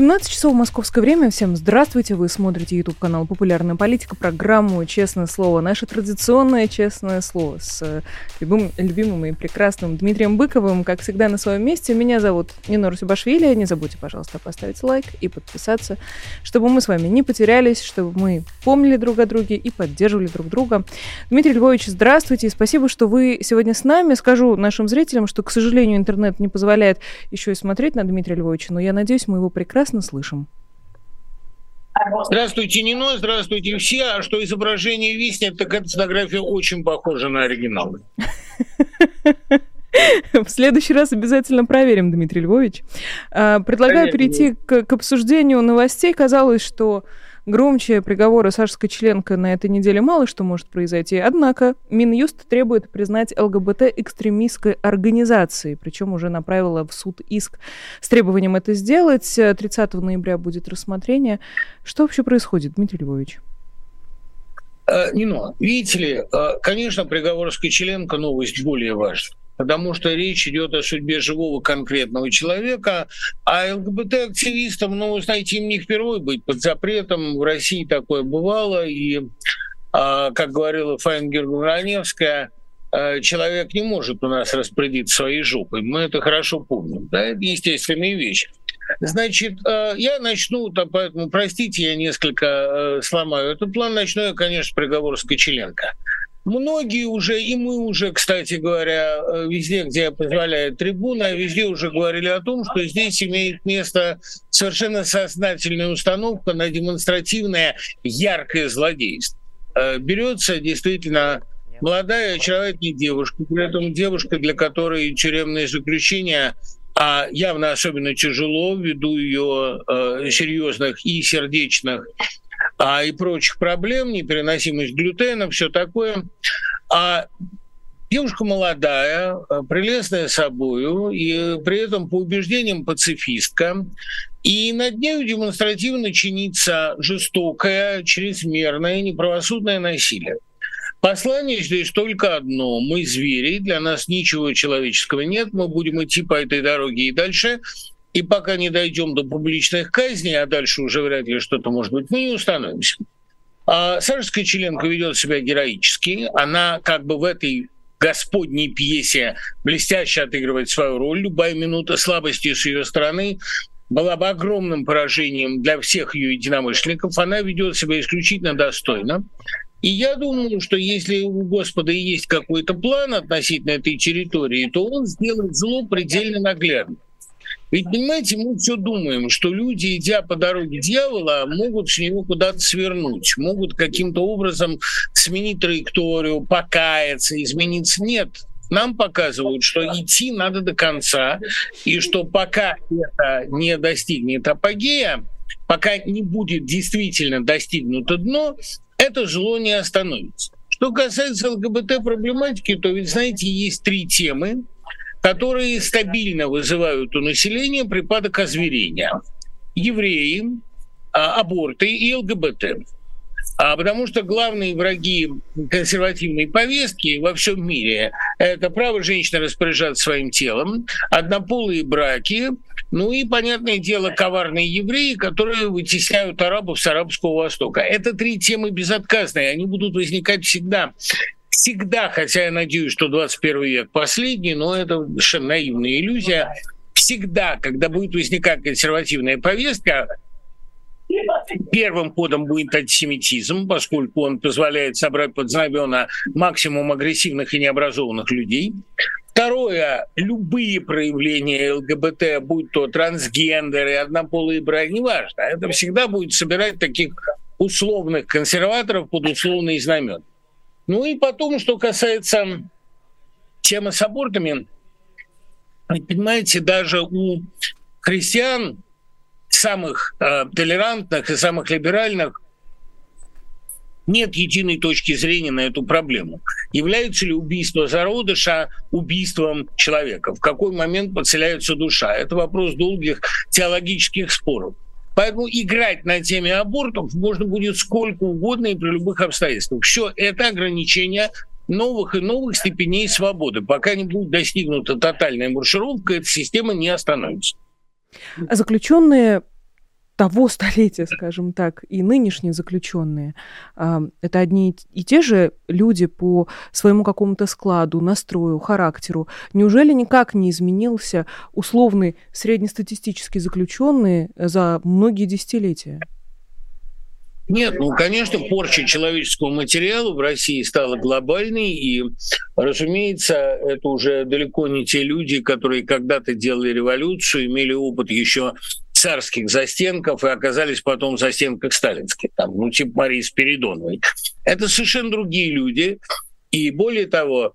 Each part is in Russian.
17 часов московское время. Всем здравствуйте. Вы смотрите YouTube канал «Популярная политика», программу «Честное слово». Наше традиционное «Честное слово» с э, любым, любимым и прекрасным Дмитрием Быковым. Как всегда, на своем месте. Меня зовут Нина Русибашвили. Не забудьте, пожалуйста, поставить лайк и подписаться, чтобы мы с вами не потерялись, чтобы мы помнили друг о друге и поддерживали друг друга. Дмитрий Львович, здравствуйте. Спасибо, что вы сегодня с нами. Скажу нашим зрителям, что, к сожалению, интернет не позволяет еще и смотреть на Дмитрия Львовича, но я надеюсь, мы его прекрасно прекрасно слышим. Здравствуйте, Нино, здравствуйте все. А что изображение виснет, так эта фотография очень похожа на оригинал. В следующий раз обязательно проверим, Дмитрий Львович. А, предлагаю перейти к, к обсуждению новостей. Казалось, что Громче приговора Сашской членка на этой неделе мало что может произойти. Однако Минюст требует признать ЛГБТ экстремистской организацией, причем уже направила в суд иск с требованием это сделать. 30 ноября будет рассмотрение. Что вообще происходит, Дмитрий Львович? Э, Нино, видите ли, э, конечно, приговор Скочеленко новость более важная потому что речь идет о судьбе живого конкретного человека, а ЛГБТ-активистам, ну, знаете, им не впервые быть под запретом, в России такое бывало, и, а, как говорила Файнгер Раневская, а, человек не может у нас распорядиться своей жопой. Мы это хорошо помним. Да? Это естественная вещь. Значит, а, я начну, поэтому простите, я несколько сломаю этот план. Начну я, конечно, с приговора Скочеленко. Многие уже, и мы уже, кстати говоря, э, везде, где позволяет трибуна, везде уже говорили о том, что здесь имеет место совершенно сознательная установка на демонстративное яркое злодейство. Э, берется действительно молодая очаровательная девушка, при этом девушка, для которой тюремное заключение а явно особенно тяжело ввиду ее э, серьезных и сердечных а, и прочих проблем, непереносимость глютена, все такое. А девушка молодая, а, прелестная собою, и при этом по убеждениям пацифистка, и над нею демонстративно чинится жестокое, чрезмерное, неправосудное насилие. Послание здесь только одно. Мы звери, для нас ничего человеческого нет, мы будем идти по этой дороге и дальше, и пока не дойдем до публичных казней, а дальше уже вряд ли что-то может быть, мы не установимся. А Саша Скочеленко ведет себя героически. Она как бы в этой господней пьесе блестяще отыгрывает свою роль. Любая минута слабости с ее стороны была бы огромным поражением для всех ее единомышленников. Она ведет себя исключительно достойно. И я думаю, что если у Господа есть какой-то план относительно этой территории, то он сделает зло предельно наглядно. Ведь, понимаете, мы все думаем, что люди, идя по дороге дьявола, могут с него куда-то свернуть, могут каким-то образом сменить траекторию, покаяться, измениться. Нет, нам показывают, что идти надо до конца, и что пока это не достигнет апогея, пока не будет действительно достигнуто дно, это зло не остановится. Что касается ЛГБТ-проблематики, то ведь, знаете, есть три темы, которые стабильно вызывают у населения припадок озверения. Евреи, а, аборты и ЛГБТ. А потому что главные враги консервативной повестки во всем мире – это право женщины распоряжаться своим телом, однополые браки, ну и, понятное дело, коварные евреи, которые вытесняют арабов с Арабского Востока. Это три темы безотказные, они будут возникать всегда всегда, хотя я надеюсь, что 21 век последний, но это совершенно наивная иллюзия, всегда, когда будет возникать консервативная повестка, Первым ходом будет антисемитизм, поскольку он позволяет собрать под знамена максимум агрессивных и необразованных людей. Второе, любые проявления ЛГБТ, будь то трансгендеры, однополые браки, неважно, это всегда будет собирать таких условных консерваторов под условные знамена. Ну и потом, что касается темы с абортами, понимаете, даже у христиан, самых э, толерантных и самых либеральных, нет единой точки зрения на эту проблему. Является ли убийство зародыша убийством человека? В какой момент подселяется душа? Это вопрос долгих теологических споров. Поэтому играть на теме абортов можно будет сколько угодно и при любых обстоятельствах. Все это ограничение новых и новых степеней свободы. Пока не будет достигнута тотальная маршировка, эта система не остановится. Заключенные того столетия, скажем так, и нынешние заключенные, а, это одни и те же люди по своему какому-то складу, настрою, характеру. Неужели никак не изменился условный среднестатистический заключенный за многие десятилетия? Нет, ну, конечно, порча человеческого материала в России стала глобальной, и, разумеется, это уже далеко не те люди, которые когда-то делали революцию, имели опыт еще царских застенков и оказались потом в застенках сталинских, там, ну, типа Марии Спиридоновой. Это совершенно другие люди. И более того,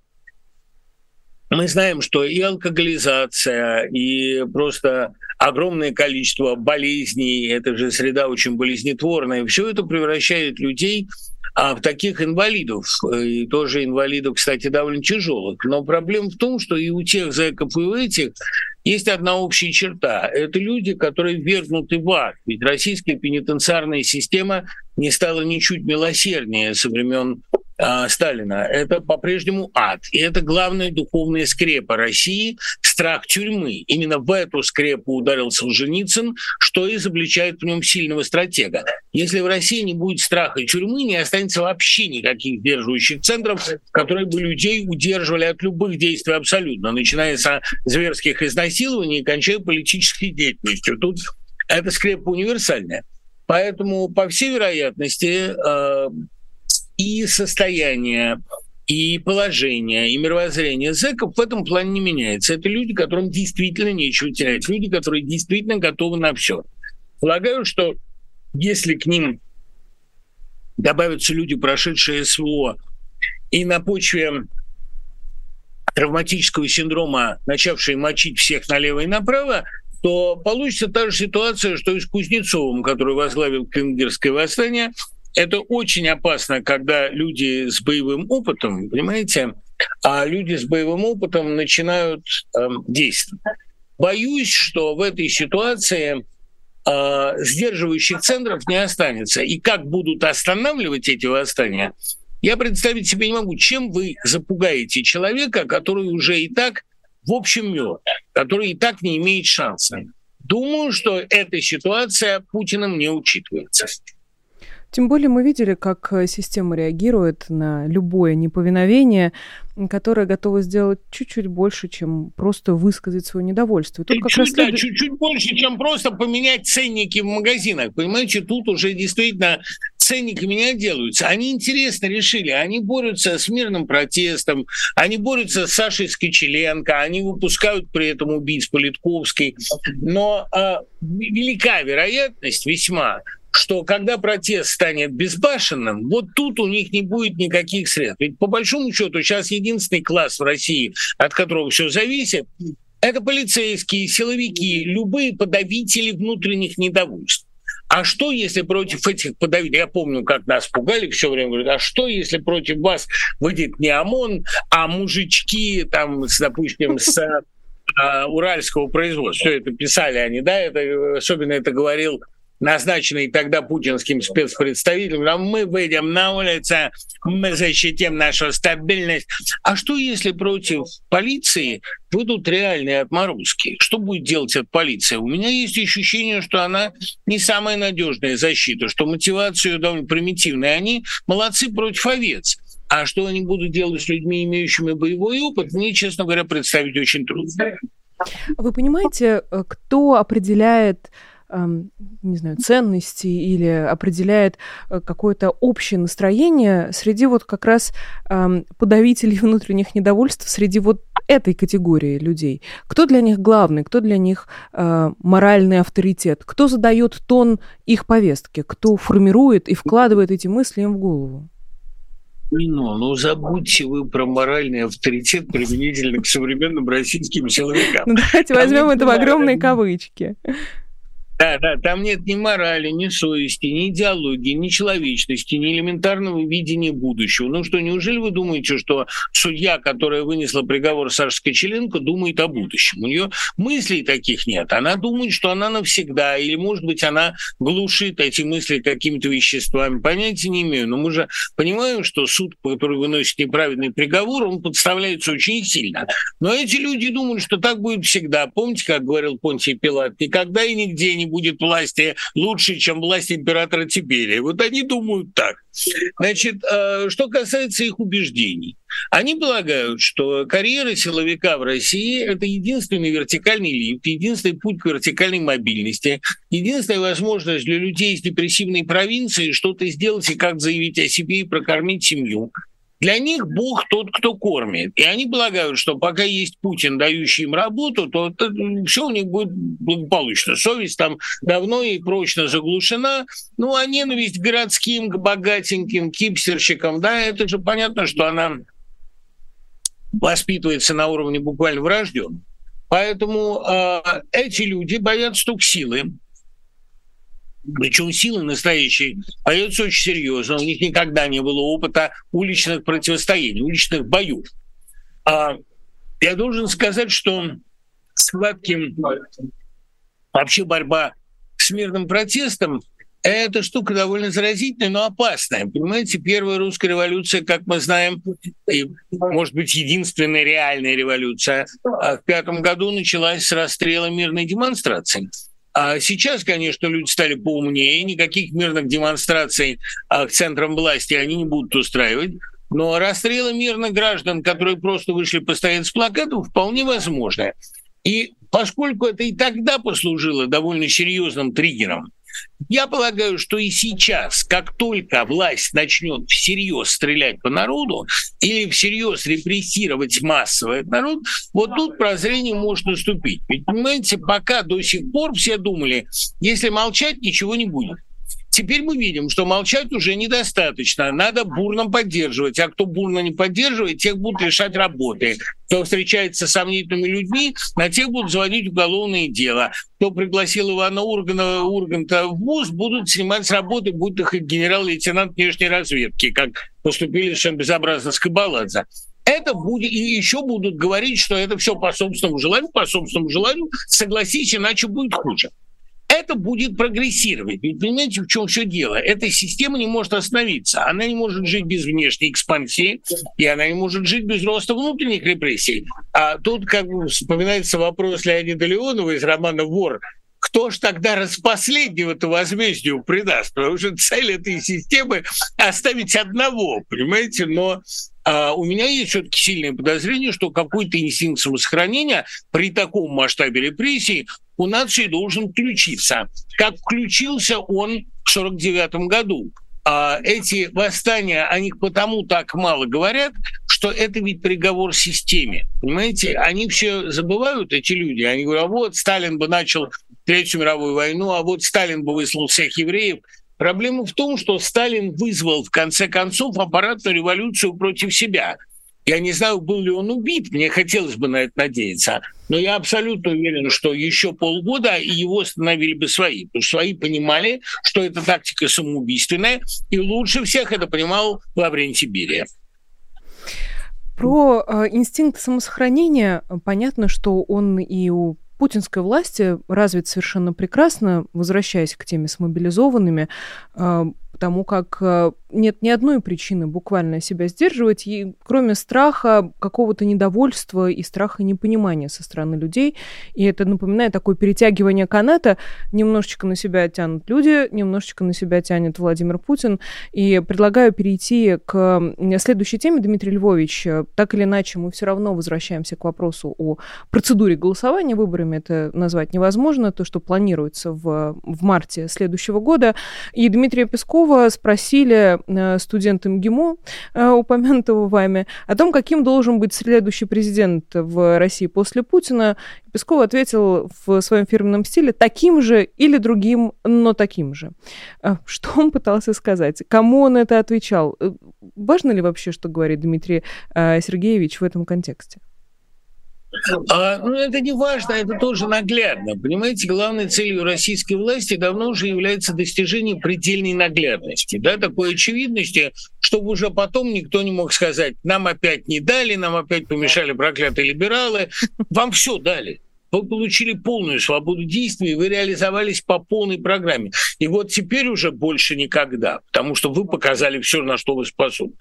мы знаем, что и алкоголизация, и просто огромное количество болезней, это же среда очень болезнетворная, все это превращает людей а в таких инвалидов, и тоже инвалидов, кстати, довольно тяжелых. Но проблема в том, что и у тех зэков, и у этих есть одна общая черта. Это люди, которые ввергнуты в ад. Ведь российская пенитенциарная система не стала ничуть милосерднее со времен э, Сталина. Это по-прежнему ад. И это главная духовная скрепа России – страх тюрьмы. Именно в эту скрепу ударил Солженицын, что изобличает в нем сильного стратега. Если в России не будет страха тюрьмы, не останется вообще никаких сдерживающих центров, которые бы людей удерживали от любых действий абсолютно, начиная с зверских изнасилований и кончая политической деятельностью. Тут эта скрепа универсальная. Поэтому, по всей вероятности, э, и состояние, и положение, и мировоззрение зэков в этом плане не меняется. Это люди, которым действительно нечего терять, люди, которые действительно готовы на все. Полагаю, что если к ним добавятся люди, прошедшие СВО, и на почве травматического синдрома, начавшие мочить всех налево и направо, то получится та же ситуация, что и с Кузнецовым, который возглавил Кенгерское восстание. Это очень опасно, когда люди с боевым опытом, понимаете, а люди с боевым опытом начинают э, действовать. Боюсь, что в этой ситуации э, сдерживающих центров не останется. И как будут останавливать эти восстания, я представить себе не могу. Чем вы запугаете человека, который уже и так в общем мир, который и так не имеет шанса. Думаю, что эта ситуация Путиным не учитывается. Тем более мы видели, как э, система реагирует на любое неповиновение, которое готово сделать чуть-чуть больше, чем просто высказать свое недовольство. Тут чуть, раз да, чуть-чуть больше, чем просто поменять ценники в магазинах. Понимаете, тут уже действительно ценники меня делаются. Они интересно решили. Они борются с мирным протестом, они борются с Сашей Скочеленко, они выпускают при этом убийц Политковской. Но э, велика вероятность весьма, что когда протест станет безбашенным, вот тут у них не будет никаких средств. Ведь по большому счету сейчас единственный класс в России, от которого все зависит, это полицейские, силовики, любые подавители внутренних недовольств. А что, если против этих подавителей, я помню, как нас пугали все время, говорят, а что, если против вас выйдет не ОМОН, а мужички, там, с, допустим, с а, уральского производства. Все это писали они, да, это, особенно это говорил назначенный тогда путинским спецпредставителем, а мы выйдем на улицу, мы защитим нашу стабильность. А что, если против полиции выйдут реальные отморозки? Что будет делать эта полиция? У меня есть ощущение, что она не самая надежная защита, что мотивация довольно примитивная. Они молодцы против овец. А что они будут делать с людьми, имеющими боевой опыт, мне, честно говоря, представить очень трудно. Вы понимаете, э, кто определяет не знаю, ценности или определяет э, какое-то общее настроение среди вот как раз подавителей внутренних недовольств, среди вот этой категории людей. Кто для них главный, кто для них э, моральный авторитет, кто задает тон их повестки, кто формирует и вкладывает эти мысли им в голову? Ну, ну забудьте вы про моральный авторитет применительно к современным российским силовикам. Ну, давайте возьмем это в огромные кавычки. Да, да, там нет ни морали, ни совести, ни идеологии, ни человечности, ни элементарного видения будущего. Ну что, неужели вы думаете, что судья, которая вынесла приговор Саше Скочеленко, думает о будущем? У нее мыслей таких нет. Она думает, что она навсегда, или, может быть, она глушит эти мысли какими-то веществами. Понятия не имею. Но мы же понимаем, что суд, который выносит неправильный приговор, он подставляется очень сильно. Но эти люди думают, что так будет всегда. Помните, как говорил Понтий Пилат, никогда и нигде не будет власти лучше, чем власть императора Тиберия. Вот они думают так. Значит, э, что касается их убеждений. Они полагают, что карьера силовика в России – это единственный вертикальный лифт, единственный путь к вертикальной мобильности, единственная возможность для людей из депрессивной провинции что-то сделать и как заявить о себе и прокормить семью. Для них Бог тот, кто кормит. И они полагают, что пока есть Путин, дающий им работу, то все у них будет благополучно. Совесть там давно и прочно заглушена. Ну, а ненависть городским, к богатеньким, кипстерщикам, да, это же понятно, что она воспитывается на уровне буквально врожденном. Поэтому э, эти люди боятся только силы, причем силы настоящие поется очень серьезно. У них никогда не было опыта уличных противостояний, уличных боев. А я должен сказать, что схватки, вообще борьба с мирным протестом это штука довольно заразительная, но опасная. Понимаете, первая русская революция, как мы знаем, и, может быть, единственная реальная революция, а в пятом году началась с расстрела мирной демонстрации. А сейчас, конечно, люди стали поумнее, никаких мирных демонстраций а, к центрам власти они не будут устраивать. Но расстрелы мирных граждан, которые просто вышли постоять с плакатом, вполне возможно. И поскольку это и тогда послужило довольно серьезным триггером, я полагаю, что и сейчас, как только власть начнет всерьез стрелять по народу или всерьез репрессировать массово этот народ, вот тут прозрение может наступить. Ведь, понимаете, пока до сих пор все думали, если молчать, ничего не будет. Теперь мы видим, что молчать уже недостаточно. Надо бурно поддерживать. А кто бурно не поддерживает, тех будут лишать работы. Кто встречается с сомнительными людьми, на тех будут заводить уголовные дела. Кто пригласил Ивана Ургана, Урганта в ВУЗ, будут снимать с работы, будь их генерал-лейтенант внешней разведки, как поступили совершенно безобразно с Кабаладзе это будет, и еще будут говорить, что это все по собственному желанию, по собственному желанию, согласись, иначе будет хуже это будет прогрессировать. Ведь понимаете, в чем все дело? Эта система не может остановиться. Она не может жить без внешней экспансии, и она не может жить без роста внутренних репрессий. А тут как бы вспоминается вопрос Леонида Леонова из романа «Вор», кто ж тогда распоследнего-то возмездию придаст? Потому что цель этой системы — оставить одного, понимаете? Но а у меня есть все-таки сильное подозрение, что какой-то инстинкт самосохранения при таком масштабе репрессий у нации должен включиться. Как включился он в 1949 году. А эти восстания, о них потому так мало говорят, что это ведь приговор системе. Понимаете, они все забывают, эти люди. Они говорят, а вот Сталин бы начал Третью мировую войну, а вот Сталин бы выслал всех евреев. Проблема в том, что Сталин вызвал в конце концов аппаратную революцию против себя. Я не знаю, был ли он убит, мне хотелось бы на это надеяться, но я абсолютно уверен, что еще полгода его остановили бы свои, потому что свои понимали, что эта тактика самоубийственная, и лучше всех это понимал Лаврентий Берия. Про э, инстинкт самосохранения понятно, что он и у путинской власти развит совершенно прекрасно, возвращаясь к теме с мобилизованными, э, потому как э, нет ни одной причины буквально себя сдерживать, и, кроме страха, какого-то недовольства и страха непонимания со стороны людей. И это напоминает такое перетягивание каната. Немножечко на себя тянут люди, немножечко на себя тянет Владимир Путин. И предлагаю перейти к следующей теме, Дмитрий Львович. Так или иначе, мы все равно возвращаемся к вопросу о процедуре голосования. Выборами это назвать невозможно, то, что планируется в, в марте следующего года. И Дмитрия Пескова спросили Э, студента МГИМО, э, упомянутого вами, о том, каким должен быть следующий президент в России после Путина. Песков ответил в своем фирменном стиле таким же или другим, но таким же. Э, что он пытался сказать? Кому он это отвечал? Важно ли вообще, что говорит Дмитрий Сергеевич в этом контексте? А, ну, это не важно, это тоже наглядно. Понимаете, главной целью российской власти давно уже является достижение предельной наглядности, да, такой очевидности, чтобы уже потом никто не мог сказать, нам опять не дали, нам опять помешали проклятые либералы, вам все дали вы получили полную свободу действий, вы реализовались по полной программе. И вот теперь уже больше никогда, потому что вы показали все, на что вы способны.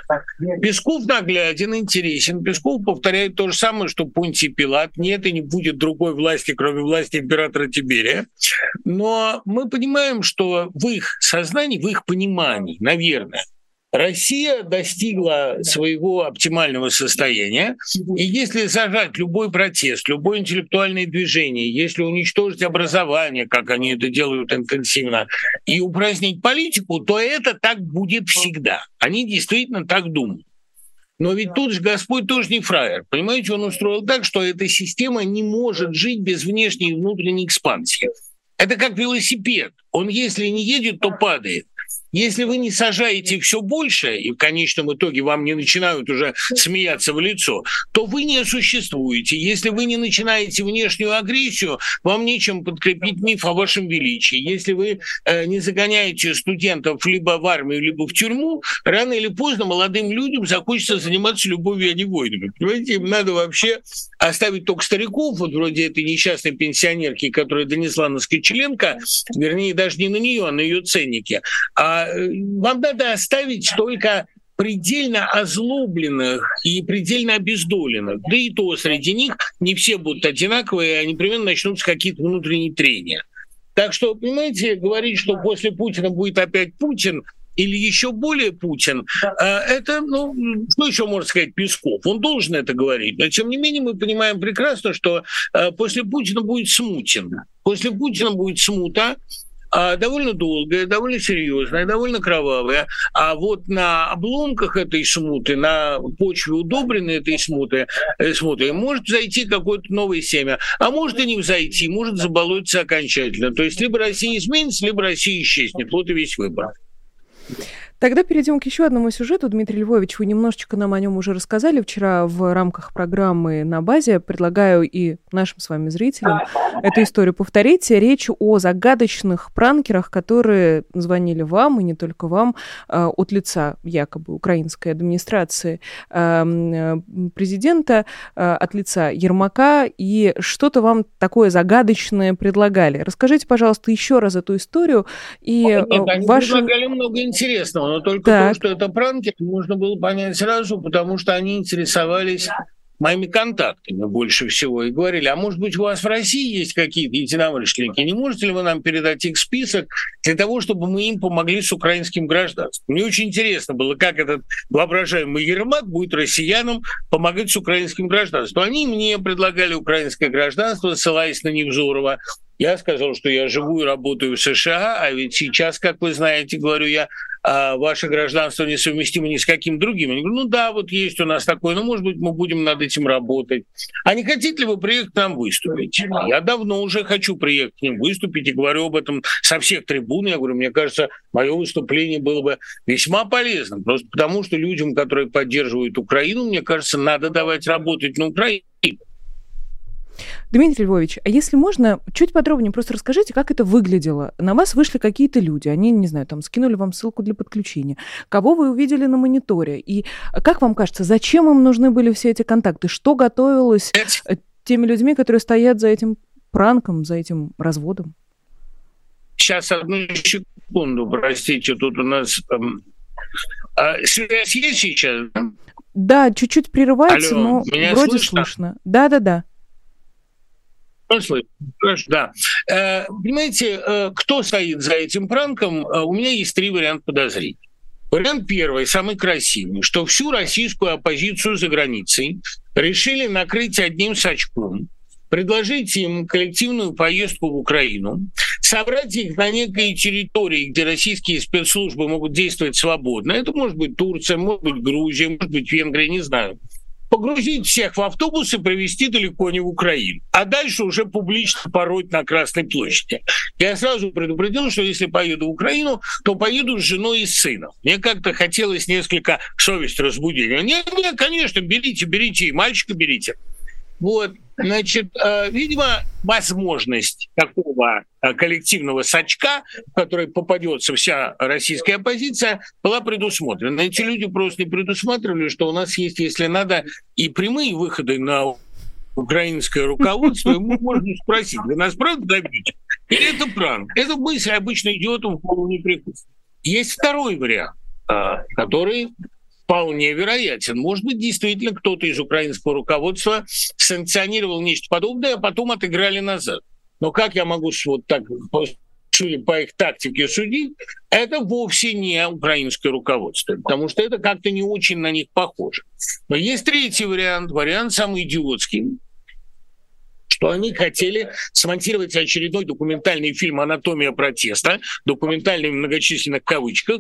Песков нагляден, интересен. Песков повторяет то же самое, что Понтий Пилат. Нет и не будет другой власти, кроме власти императора Тиберия. Но мы понимаем, что в их сознании, в их понимании, наверное, Россия достигла своего оптимального состояния, и если зажать любой протест, любое интеллектуальное движение, если уничтожить образование, как они это делают интенсивно, и упразднить политику, то это так будет всегда. Они действительно так думают. Но ведь тут же Господь тоже не фраер. Понимаете, он устроил так, что эта система не может жить без внешней и внутренней экспансии. Это как велосипед. Он, если не едет, то падает. Если вы не сажаете все больше, и в конечном итоге вам не начинают уже смеяться в лицо, то вы не существуете. Если вы не начинаете внешнюю агрессию, вам нечем подкрепить миф о вашем величии. Если вы э, не загоняете студентов либо в армию, либо в тюрьму, рано или поздно молодым людям захочется заниматься любовью, а не войнами. Понимаете, им надо вообще оставить только стариков, вот вроде этой несчастной пенсионерки, которая донесла на Скочеленко, вернее, даже не на нее, а на ее ценники, а вам надо оставить только предельно озлобленных и предельно обездоленных. Да и то среди них не все будут одинаковые, а непременно начнутся какие-то внутренние трения. Так что, понимаете, говорить, что после Путина будет опять Путин, или еще более Путин, э, это, ну, что еще можно сказать Песков? Он должен это говорить. Но, тем не менее, мы понимаем прекрасно, что э, после Путина будет смутен. После Путина будет смута, а, довольно долгая, довольно серьезная, довольно кровавая. А вот на обломках этой смуты, на почве удобренной этой смуты, э, смуты может зайти какое-то новое семя, а может и не взойти, может заболотиться окончательно. То есть либо Россия изменится, либо Россия исчезнет. Вот и весь выбор. Тогда перейдем к еще одному сюжету. Дмитрий Львович, вы немножечко нам о нем уже рассказали вчера в рамках программы «На базе». Предлагаю и нашим с вами зрителям эту историю повторить. Речь о загадочных пранкерах, которые звонили вам, и не только вам, э, от лица якобы украинской администрации эм, э, президента, э, от лица Ермака, и что-то вам такое загадочное предлагали. Расскажите, пожалуйста, еще раз эту историю. И Нет, они ваши... предлагали много интересного но только так. то, что это пранки, можно было понять сразу, потому что они интересовались моими контактами больше всего и говорили, а может быть у вас в России есть какие-то единомышленники, не можете ли вы нам передать их список для того, чтобы мы им помогли с украинским гражданством? Мне очень интересно было, как этот воображаемый Ермак будет россиянам помогать с украинским гражданством. Они мне предлагали украинское гражданство, ссылаясь на Невзорова. Я сказал, что я живу и работаю в США, а ведь сейчас, как вы знаете, говорю я, а ваше гражданство несовместимо ни с каким другим. Они говорят, ну да, вот есть у нас такое, но, может быть, мы будем над этим работать. А не хотите ли вы приехать к нам выступить? Я давно уже хочу приехать к ним выступить и говорю об этом со всех трибун. Я говорю, мне кажется, мое выступление было бы весьма полезным, просто потому что людям, которые поддерживают Украину, мне кажется, надо давать работать на Украине. Дмитрий Львович, а если можно, чуть подробнее просто расскажите, как это выглядело. На вас вышли какие-то люди, они, не знаю, там скинули вам ссылку для подключения. Кого вы увидели на мониторе? И как вам кажется, зачем им нужны были все эти контакты? Что готовилось э, теми людьми, которые стоят за этим пранком, за этим разводом? Сейчас, одну секунду, простите, тут у нас... Эм, а, связь есть сейчас? Да, чуть-чуть прерывается, Алло, но вроде слышно. слышно. Да-да-да. Да. Э, понимаете, э, кто стоит за этим пранком? Э, у меня есть три варианта подозрений. Вариант первый, самый красивый, что всю российскую оппозицию за границей решили накрыть одним сачком, предложить им коллективную поездку в Украину, собрать их на некой территории, где российские спецслужбы могут действовать свободно. Это может быть Турция, может быть Грузия, может быть Венгрия, не знаю погрузить всех в автобус и привезти далеко не в Украину. А дальше уже публично пороть на Красной площади. Я сразу предупредил, что если поеду в Украину, то поеду с женой и сыном. Мне как-то хотелось несколько совесть разбудить. Нет, нет, конечно, берите, берите, и мальчика берите. Вот, значит, э, видимо, возможность такого э, коллективного сачка, в который попадется вся российская оппозиция, была предусмотрена. Эти люди просто не предусматривали, что у нас есть, если надо, и прямые выходы на украинское руководство, ему можно спросить, вы нас правда добьете? Или это пранк? Эта мысль обычно идиотам в голову не приходит. Есть второй вариант, э, который вполне вероятен. Может быть, действительно кто-то из украинского руководства санкционировал нечто подобное, а потом отыграли назад. Но как я могу вот так по их тактике судить, это вовсе не украинское руководство, потому что это как-то не очень на них похоже. Но есть третий вариант, вариант самый идиотский, что они хотели смонтировать очередной документальный фильм «Анатомия протеста», документальный в многочисленных кавычках,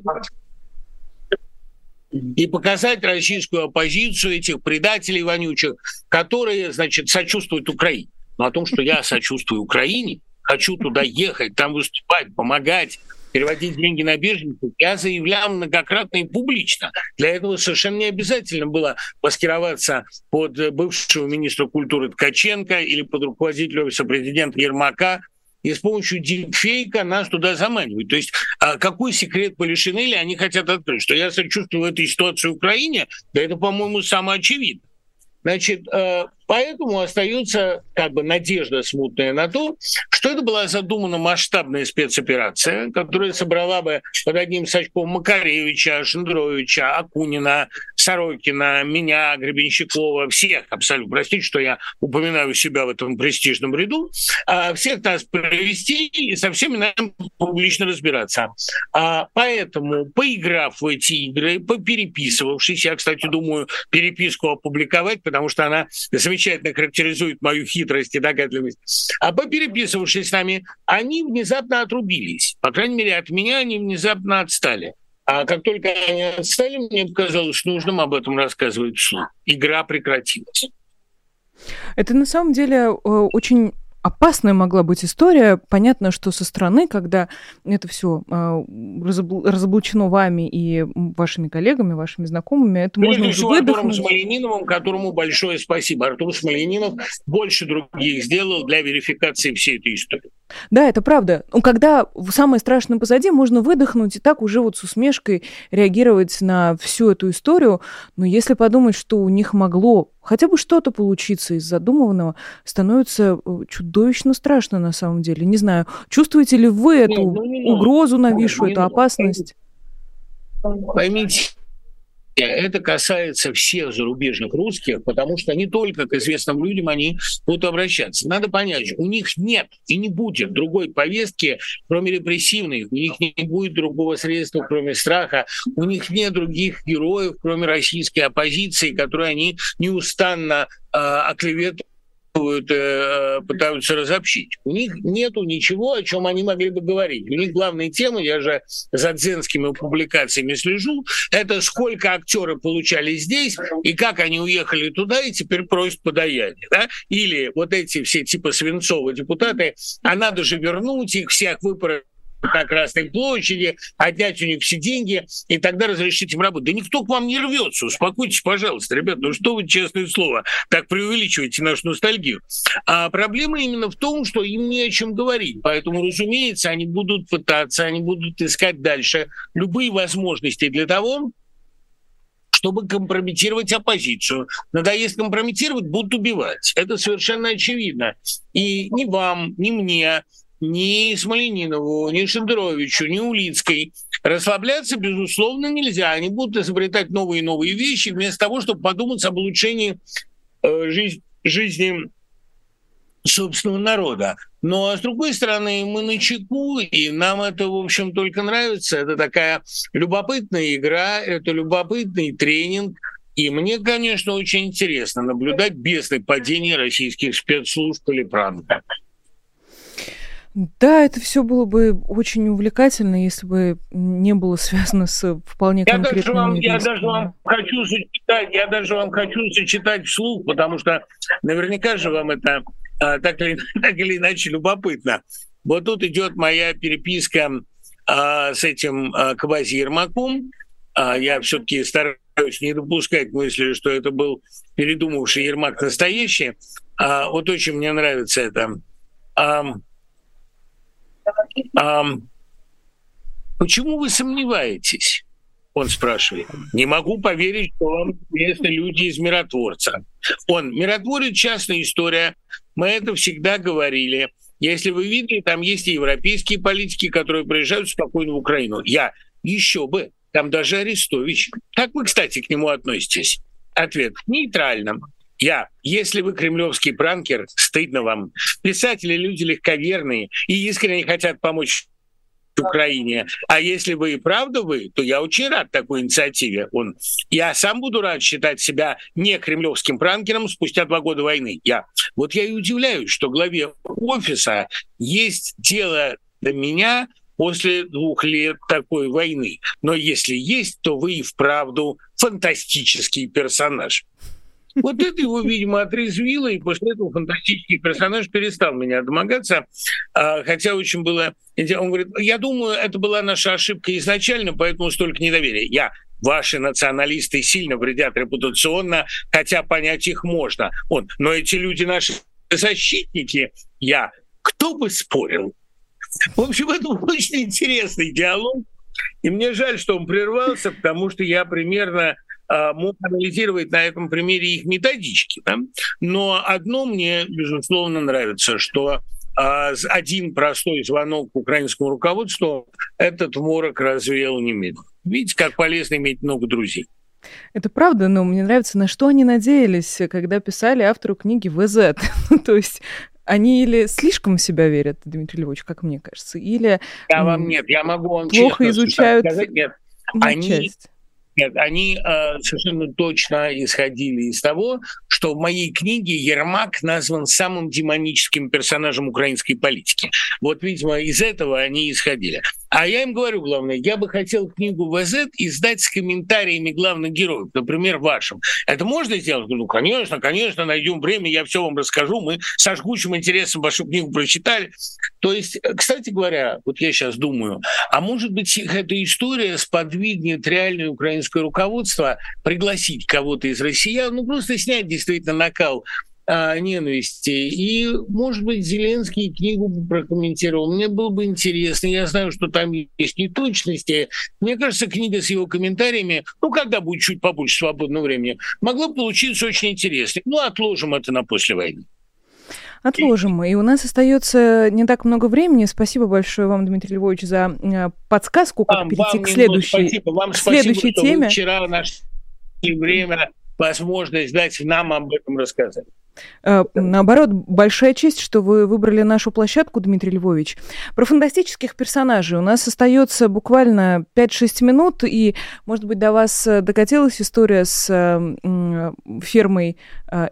и показать российскую оппозицию, этих предателей вонючих, которые, значит, сочувствуют Украине. Но о том, что я сочувствую Украине, хочу туда ехать, там выступать, помогать, переводить деньги на биржнику, я заявлял многократно и публично. Для этого совершенно не обязательно было маскироваться под бывшего министра культуры Ткаченко или под руководителя офиса президента Ермака, и с помощью дипфейка нас туда заманивают. То есть а какой секрет Полишинеля они хотят открыть? Что я сочувствую в этой ситуации Украине? Да это, по-моему, самое очевидное. Значит, э, Поэтому остается как бы надежда смутная на то, что это была задумана масштабная спецоперация, которая собрала бы под одним сачком Макаревича, Шендеровича, Акунина, Сорокина, меня, Гребенщикова, всех абсолютно. Простите, что я упоминаю себя в этом престижном ряду. А всех нас провести и со всеми нам публично разбираться. А поэтому, поиграв в эти игры, попереписывавшись, я, кстати, думаю, переписку опубликовать, потому что она замечательно характеризует мою хитрость и догадливость, а попереписывавшись с нами, они внезапно отрубились. По крайней мере, от меня они внезапно отстали. А как только они отстали, мне показалось нужным об этом рассказывать вслух. Игра прекратилась. Это на самом деле э, очень опасная могла быть история. Понятно, что со стороны, когда это все а, разоблачено вами и вашими коллегами, вашими знакомыми, это Прежде можно всего. Артуром Смолениновым, которому большое спасибо. Артур Смоленинов больше других сделал для верификации всей этой истории. Да, это правда. Ну, когда самое страшное позади, можно выдохнуть и так уже вот с усмешкой реагировать на всю эту историю. Но если подумать, что у них могло хотя бы что-то получиться из задуманного, становится э, чудовищно страшно на самом деле. Не знаю, чувствуете ли вы эту Нет, ну, угрозу нависшую, эту опасность? Поймите, это касается всех зарубежных русских, потому что не только к известным людям они будут обращаться. Надо понять, у них нет и не будет другой повестки, кроме репрессивной. У них не будет другого средства, кроме страха. У них нет других героев, кроме российской оппозиции, которую они неустанно э, оклеветывают Э, пытаются разобщить. У них нету ничего, о чем они могли бы говорить. У них главная тема, я же за дзенскими публикациями слежу, это сколько актеры получали здесь и как они уехали туда и теперь просят подаяние. Да? Или вот эти все типа Свинцова депутаты, а надо же вернуть их всех, выпороть на Красной площади, отнять у них все деньги, и тогда разрешить им работать. Да никто к вам не рвется, успокойтесь, пожалуйста, ребят, ну что вы, честное слово, так преувеличиваете нашу ностальгию. А проблема именно в том, что им не о чем говорить, поэтому, разумеется, они будут пытаться, они будут искать дальше любые возможности для того, чтобы компрометировать оппозицию. Надоест компрометировать, будут убивать. Это совершенно очевидно. И ни вам, ни мне, ни Смоленинову, ни Шендеровичу, ни Улицкой. Расслабляться, безусловно, нельзя. Они будут изобретать новые и новые вещи, вместо того, чтобы подумать об улучшении э, жизнь, жизни собственного народа. Но а с другой стороны, мы на чеку, и нам это, в общем, только нравится. Это такая любопытная игра, это любопытный тренинг. И мне, конечно, очень интересно наблюдать бездны падения российских спецслужб или пранка. Да, это все было бы очень увлекательно, если бы не было связано с вполне я конкретными даже вам, Я даже вам хочу зачитать, я даже вам хочу зачитать вслух, потому что наверняка же вам это а, так, или, так или иначе любопытно. Вот тут идет моя переписка а, с этим а, Квази Ермаком. А, я все-таки стараюсь не допускать мысли, что это был передумавший Ермак настоящий. а, вот очень мне нравится это. А, а, почему вы сомневаетесь? Он спрашивает. Не могу поверить, что вам известны люди из миротворца. Он, миротворец – частная история. Мы это всегда говорили. Если вы видели, там есть и европейские политики, которые приезжают спокойно в Украину. Я еще бы. Там даже Арестович. Как вы, кстати, к нему относитесь? Ответ – нейтрально. Я. Если вы кремлевский пранкер, стыдно вам. Писатели – люди легковерные и искренне хотят помочь Украине. А если вы и правда вы, то я очень рад такой инициативе. Он, я сам буду рад считать себя не кремлевским пранкером спустя два года войны. Я. Вот я и удивляюсь, что главе офиса есть дело до меня после двух лет такой войны. Но если есть, то вы и вправду фантастический персонаж. Вот это его, видимо, отрезвило, и после этого фантастический персонаж перестал меня домогаться, а, хотя очень было... Он говорит, я думаю, это была наша ошибка изначально, поэтому столько недоверия. Я ваши националисты сильно вредят репутационно, хотя понять их можно. Он, но эти люди наши защитники, я, кто бы спорил? В общем, это очень интересный диалог. И мне жаль, что он прервался, потому что я примерно а, мог анализировать на этом примере их методички. Да? Но одно мне, безусловно, нравится, что а, один простой звонок к украинскому руководству этот морок развеял немедленно. Видите, как полезно иметь много друзей. Это правда, но мне нравится, на что они надеялись, когда писали автору книги ВЗ. То есть они или слишком в себя верят, Дмитрий Львович, как мне кажется, или я вам нет, я могу вам плохо изучают сказать, нет. Они, часть. Нет, они э, совершенно точно исходили из того, что в моей книге Ермак назван самым демоническим персонажем украинской политики. Вот, видимо, из этого они исходили. А я им говорю, главное, я бы хотел книгу ВЗ издать с комментариями главных героев, например, вашим. Это можно сделать? Ну, конечно, конечно, найдем время, я все вам расскажу. Мы со жгучим интересом вашу книгу прочитали. То есть, кстати говоря, вот я сейчас думаю, а может быть, эта история сподвигнет реальное украинское руководство пригласить кого-то из россиян, ну, просто снять действительно накал а, ненависти. И, может быть, Зеленский книгу прокомментировал. Мне было бы интересно. Я знаю, что там есть неточности. Мне кажется, книга с его комментариями, ну, когда будет чуть побольше свободного времени, могла бы получиться очень интересной. Ну, отложим это на после войны. Отложим. И у нас остается не так много времени. Спасибо большое вам, Дмитрий Львович, за э, подсказку, как вам, перейти вам к следующей, спасибо. Вам следующей спасибо, теме. Вчера наше время возможность дать нам об этом рассказать. Э, наоборот, большая честь, что вы выбрали нашу площадку, Дмитрий Львович. Про фантастических персонажей у нас остается буквально 5-6 минут, и, может быть, до вас э, докатилась история с э, фермой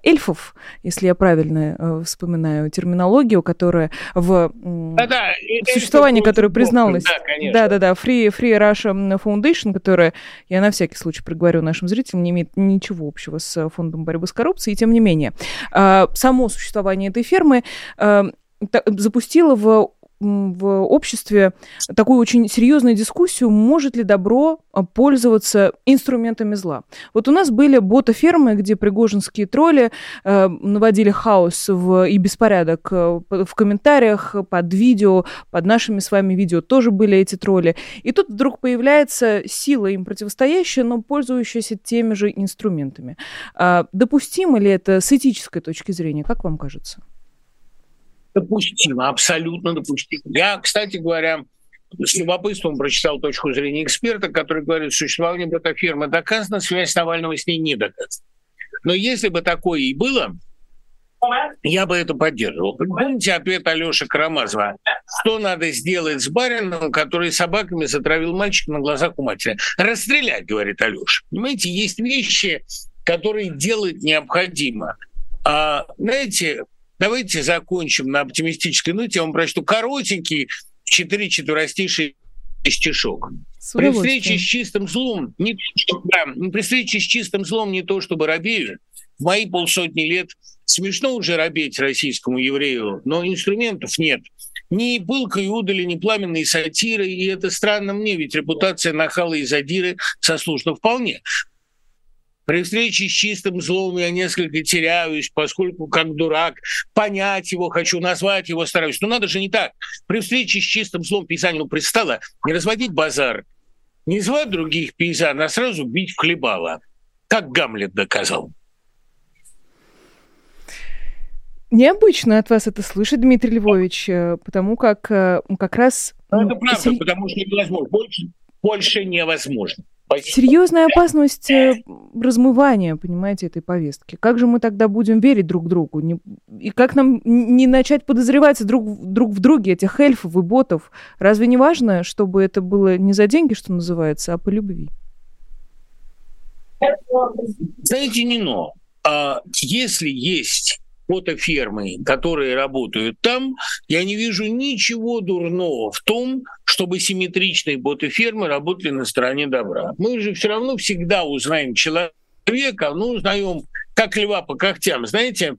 эльфов, если я правильно вспоминаю терминологию, которая в да, да, существовании, которое призналась... Да-да-да, Free, Free Russia Foundation, которая, я на всякий случай проговорю нашим зрителям, не имеет ничего общего с фондом борьбы с коррупцией, и тем не менее. А, само существование этой фермы а, запустило в в обществе такую очень серьезную дискуссию, может ли добро а, пользоваться инструментами зла. Вот у нас были бота-фермы, где пригожинские тролли э, наводили хаос в, и беспорядок э, в комментариях, под видео, под нашими с вами видео тоже были эти тролли. И тут вдруг появляется сила им противостоящая, но пользующаяся теми же инструментами. Э, допустимо ли это с этической точки зрения, как вам кажется? Допустимо, абсолютно допустимо. Я, кстати говоря, с любопытством прочитал точку зрения эксперта, который говорит, что существование фирмы доказано, связь Навального с ней не доказана. Но если бы такое и было, я бы это поддерживал. Помните ответ Алёши Карамазова? Что надо сделать с барином, который собаками затравил мальчика на глазах у матери? Расстрелять, говорит Алёша. Понимаете, есть вещи, которые делать необходимо. А, знаете, Давайте закончим на оптимистической ноте. Я вам прочту коротенький, в четыре четверостишие стишок. При встрече с чистым злом, не, да, при встрече с чистым злом не то чтобы робею, в мои полсотни лет смешно уже робеть российскому еврею, но инструментов нет. Ни пылкой удали, ни пламенной сатиры, и это странно мне, ведь репутация нахала и задиры сослужна вполне. При встрече с чистым злом я несколько теряюсь, поскольку как дурак понять его хочу, назвать его стараюсь. Но надо же не так. При встрече с чистым злом писанину пристало не разводить базар, не звать других пейзан, а сразу бить в хлебало, как Гамлет доказал. Необычно от вас это слышать, Дмитрий Львович, э, потому как э, как раз... Ну, это правда, сер... потому что невозможно. Больше, больше невозможно. Серьезная опасность э, размывания, понимаете, этой повестки. Как же мы тогда будем верить друг другу? И как нам не начать подозревать друг, друг в друге этих эльфов и ботов? Разве не важно, чтобы это было не за деньги, что называется, а по любви? Знаете, Нино, а если есть ботофермы, которые работают там, я не вижу ничего дурного в том, чтобы симметричные ботофермы работали на стороне добра. Мы же все равно всегда узнаем человека, ну, узнаем как льва по когтям. Знаете,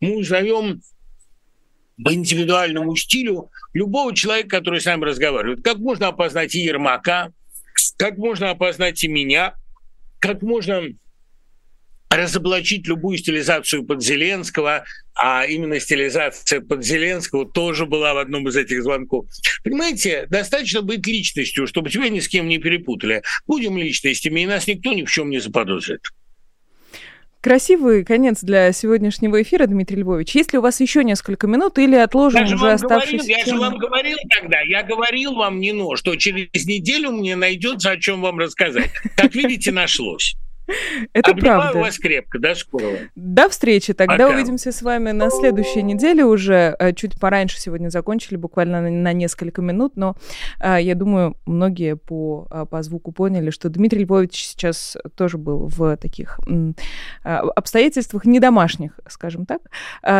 мы узнаем по индивидуальному стилю любого человека, который с нами разговаривает. Как можно опознать и Ермака, как можно опознать и меня, как можно разоблачить любую стилизацию под Зеленского, а именно стилизация под Зеленского тоже была в одном из этих звонков. Понимаете, достаточно быть личностью, чтобы тебя ни с кем не перепутали. Будем личностями, и нас никто ни в чем не заподозрит. Красивый конец для сегодняшнего эфира, Дмитрий Львович. Есть ли у вас еще несколько минут или отложим я уже оставшиеся... Говорил, я же вам говорил тогда, я говорил вам, Нино, что через неделю мне найдется о чем вам рассказать. Как видите, нашлось. Это Обнимаю правда. вас крепко. До скорого. До встречи. Тогда Пока. увидимся с вами на следующей неделе уже. Э, чуть пораньше сегодня закончили, буквально на, несколько минут. Но а, я думаю, многие по, а, по звуку поняли, что Дмитрий Львович сейчас тоже был в таких обстоятельствах недомашних, скажем так.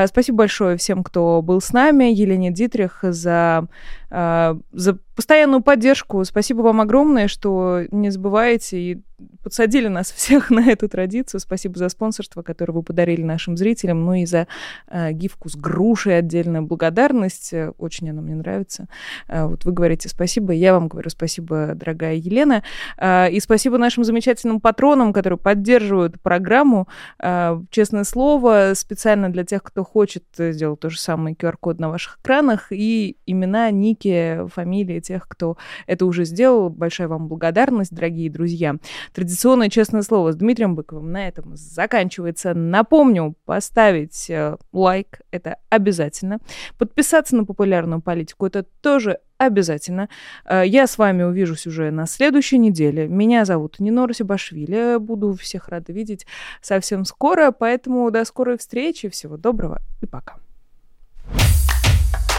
Спасибо большое всем, кто был с нами. Елене Дитрих за, за постоянную поддержку. Спасибо вам огромное, что не забываете и подсадили нас всех на эту традицию. Спасибо за спонсорство, которое вы подарили нашим зрителям, ну и за э, гифку с грушей отдельная благодарность. Очень она мне нравится. Э, вот вы говорите спасибо, я вам говорю спасибо, дорогая Елена. Э, и спасибо нашим замечательным патронам, которые поддерживают программу. Э, честное слово, специально для тех, кто хочет сделать то же самое QR-код на ваших экранах и имена, ники, фамилии тех, кто это уже сделал. Большая вам благодарность, дорогие друзья. Традиционное честное слово с Дмитрием Быковым на этом заканчивается. Напомню, поставить э, лайк – это обязательно. Подписаться на популярную политику – это тоже обязательно. Э, я с вами увижусь уже на следующей неделе. Меня зовут Нинора Сибашвили. Буду всех рада видеть совсем скоро. Поэтому до скорой встречи. Всего доброго и пока.